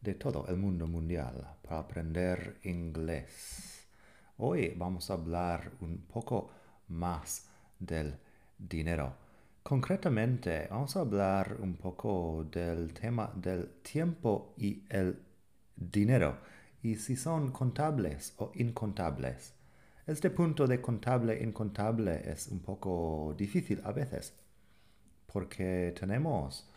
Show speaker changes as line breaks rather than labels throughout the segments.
de todo el mundo mundial para aprender inglés. Hoy vamos a hablar un poco más del dinero. Concretamente, vamos a hablar un poco del tema del tiempo y el dinero y si son contables o incontables. Este punto de contable incontable es un poco difícil a veces porque tenemos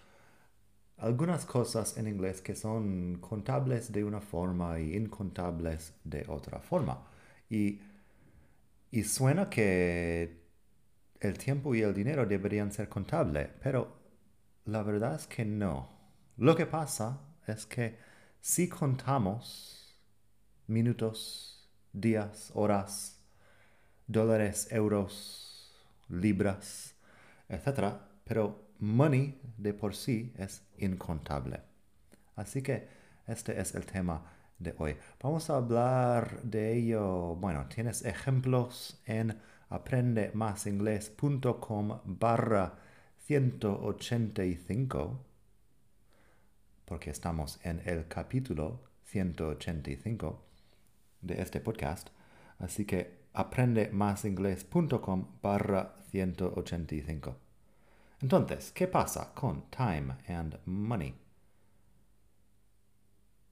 algunas cosas en inglés que son contables de una forma y incontables de otra forma. Y, y suena que el tiempo y el dinero deberían ser contables, pero la verdad es que no. Lo que pasa es que si contamos minutos, días, horas, dólares, euros, libras, etc., pero money de por sí es incontable. Así que este es el tema de hoy. Vamos a hablar de ello. Bueno, tienes ejemplos en aprendemasingles.com barra 185 porque estamos en el capítulo 185 de este podcast. Así que aprendemasingles.com barra 185. Entonces, ¿qué pasa con time and money?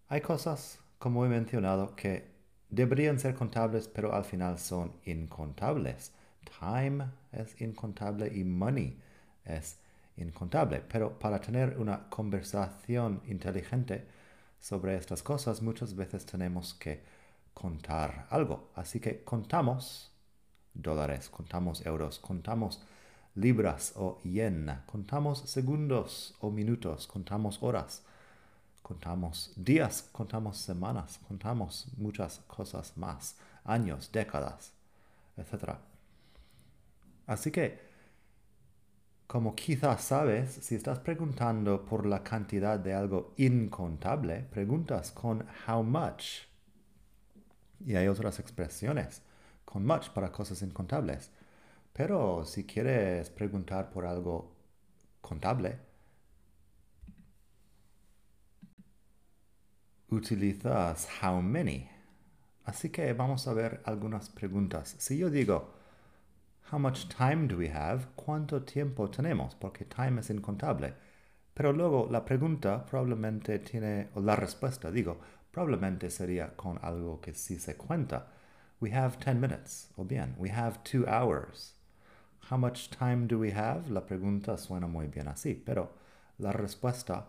Hay cosas, como he mencionado, que deberían ser contables, pero al final son incontables. Time es incontable y money es incontable. Pero para tener una conversación inteligente sobre estas cosas, muchas veces tenemos que contar algo. Así que contamos dólares, contamos euros, contamos libras o yen, contamos segundos o minutos, contamos horas, contamos días, contamos semanas, contamos muchas cosas más, años, décadas, etc. Así que, como quizás sabes, si estás preguntando por la cantidad de algo incontable, preguntas con how much. Y hay otras expresiones con much para cosas incontables. Pero si quieres preguntar por algo contable, utilizas how many. Así que vamos a ver algunas preguntas. Si yo digo, how much time do we have? ¿Cuánto tiempo tenemos? Porque time es incontable. Pero luego la pregunta probablemente tiene, o la respuesta, digo, probablemente sería con algo que sí se cuenta. We have 10 minutes. O bien, we have 2 hours. How much time do we have? La pregunta suena muy bien así, pero la respuesta,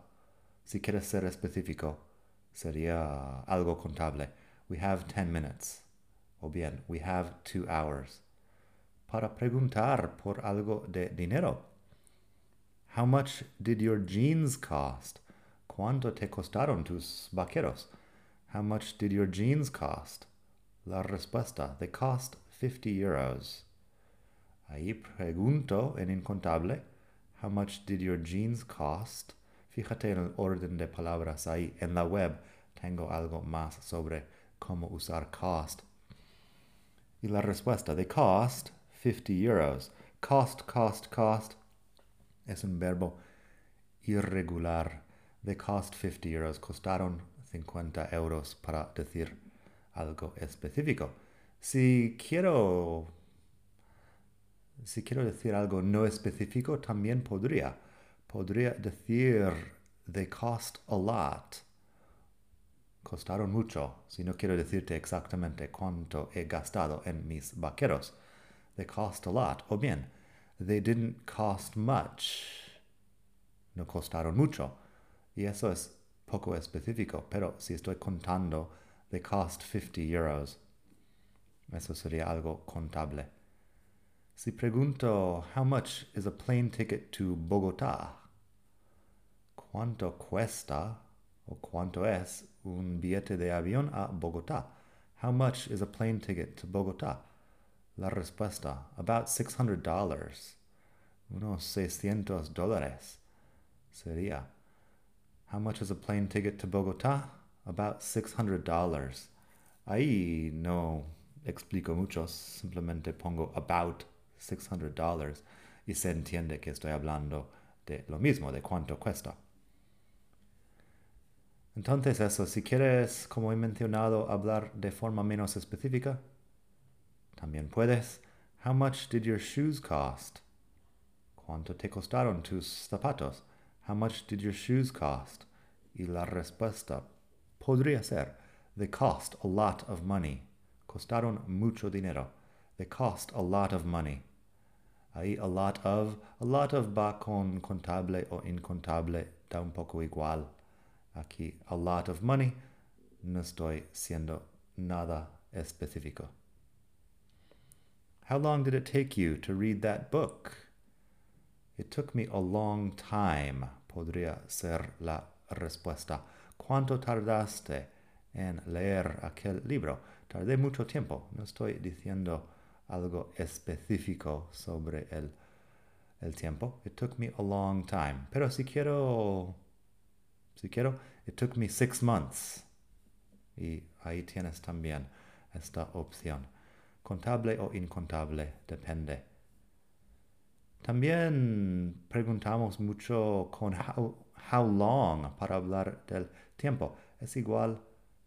si quieres ser específico, sería algo contable. We have 10 minutes. O bien, we have 2 hours. Para preguntar por algo de dinero. How much did your jeans cost? ¿Cuánto te costaron tus vaqueros? How much did your jeans cost? La respuesta, they cost 50 euros. Ahí pregunto en incontable, how much did your jeans cost? Fíjate en el orden de palabras ahí. En la web tengo algo más sobre cómo usar cost. Y la respuesta, de cost 50 euros. Cost, cost, cost es un verbo irregular. De cost 50 euros. Costaron 50 euros para decir algo específico. Si quiero si quiero decir algo no específico, también podría. Podría decir they cost a lot. Costaron mucho, si no quiero decirte exactamente cuánto he gastado en mis vaqueros. They cost a lot. O bien, they didn't cost much. No costaron mucho. Y eso es poco específico, pero si estoy contando, they cost 50 euros. Eso sería algo contable. Si pregunto, how much is a plane ticket to Bogotá? ¿Cuánto cuesta? o cuánto es un billete de avión a Bogotá. How much is a plane ticket to Bogotá? La respuesta, about $600. Unos 600 dólares. Sería, how much is a plane ticket to Bogotá? About $600. Ahí no explico mucho, simplemente pongo about $600 y se entiende que estoy hablando de lo mismo, de cuánto cuesta. Entonces eso, si quieres, como he mencionado, hablar de forma menos específica, también puedes. How much did your shoes cost? ¿Cuánto te costaron tus zapatos? How much did your shoes cost? Y la respuesta podría ser, they cost a lot of money. Costaron mucho dinero. They cost a lot of money. Ahí a lot of, a lot of va con contable o incontable, da un poco igual. Aquí a lot of money, no estoy siendo nada específico. How long did it take you to read that book? It took me a long time, podría ser la respuesta. ¿Cuánto tardaste en leer aquel libro? Tardé mucho tiempo. No estoy diciendo algo específico sobre el, el tiempo. It took me a long time. Pero si quiero, si quiero, it took me six months. Y ahí tienes también esta opción. Contable o incontable, depende. También preguntamos mucho con how, how long para hablar del tiempo. Es igual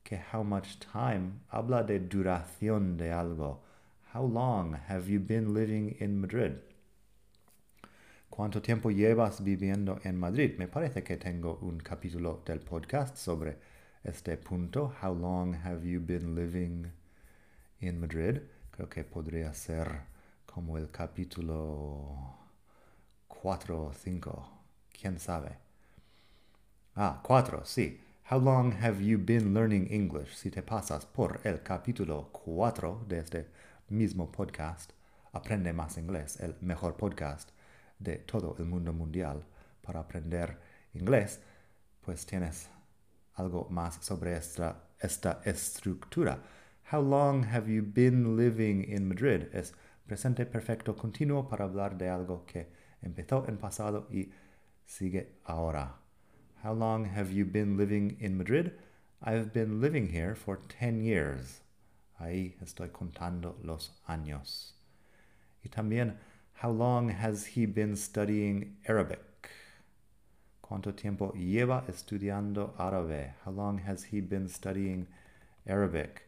que how much time habla de duración de algo. How long have you been living in Madrid? ¿Cuánto tiempo llevas viviendo en Madrid? Me parece que tengo un capítulo del podcast sobre este punto. How long have you been living in Madrid? Creo que podría ser como el capítulo 4 o 5. ¿Quién sabe? Ah, 4, sí. How long have you been learning English? Si te pasas por el capítulo 4 de este mismo podcast, Aprende más inglés, el mejor podcast de todo el mundo mundial para aprender inglés, pues tienes algo más sobre esta, esta estructura. How long have you been living in Madrid? Es presente perfecto continuo para hablar de algo que empezó en pasado y sigue ahora. How long have you been living in Madrid? I've been living here for 10 years. Ahí estoy contando los años. Y también, how long has he been studying Arabic? ¿Cuánto tiempo lleva estudiando árabe? How long has he been studying Arabic?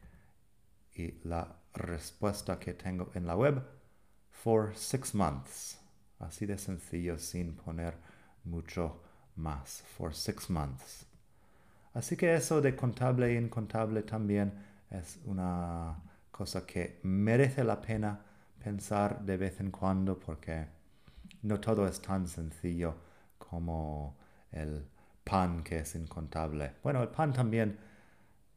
Y la respuesta que tengo en la web, for six months. Así de sencillo sin poner mucho más. For six months. Así que eso de contable e incontable también es una cosa que merece la pena pensar de vez en cuando porque no todo es tan sencillo como el pan que es incontable. Bueno, el pan también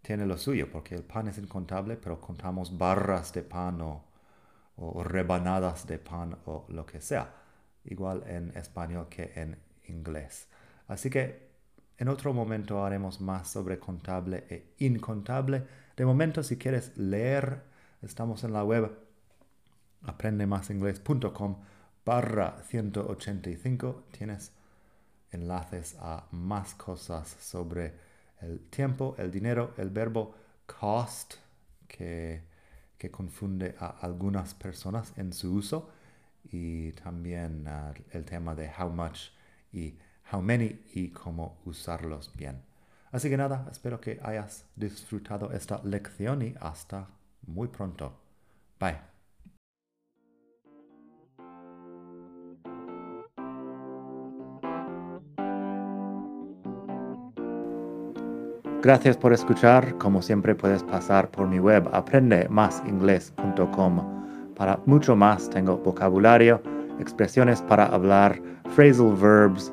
tiene lo suyo porque el pan es incontable, pero contamos barras de pan o, rebanadas de pan o lo que sea, igual en español que en inglés. Así que en otro momento haremos más sobre contable e incontable. De momento, si quieres leer, estamos en la web aprendemasingles.com barra 185. Tienes enlaces a más cosas sobre el tiempo, el dinero, el verbo cost, que, confunde a algunas personas en su uso, y también uh, el tema de how much y how many y cómo usarlos bien. Así que nada, espero que hayas disfrutado esta lección y hasta muy pronto. Bye. Gracias por escuchar. Como siempre puedes pasar por mi web aprendemasingles.com. Para mucho más tengo vocabulario, expresiones para hablar, phrasal verbs,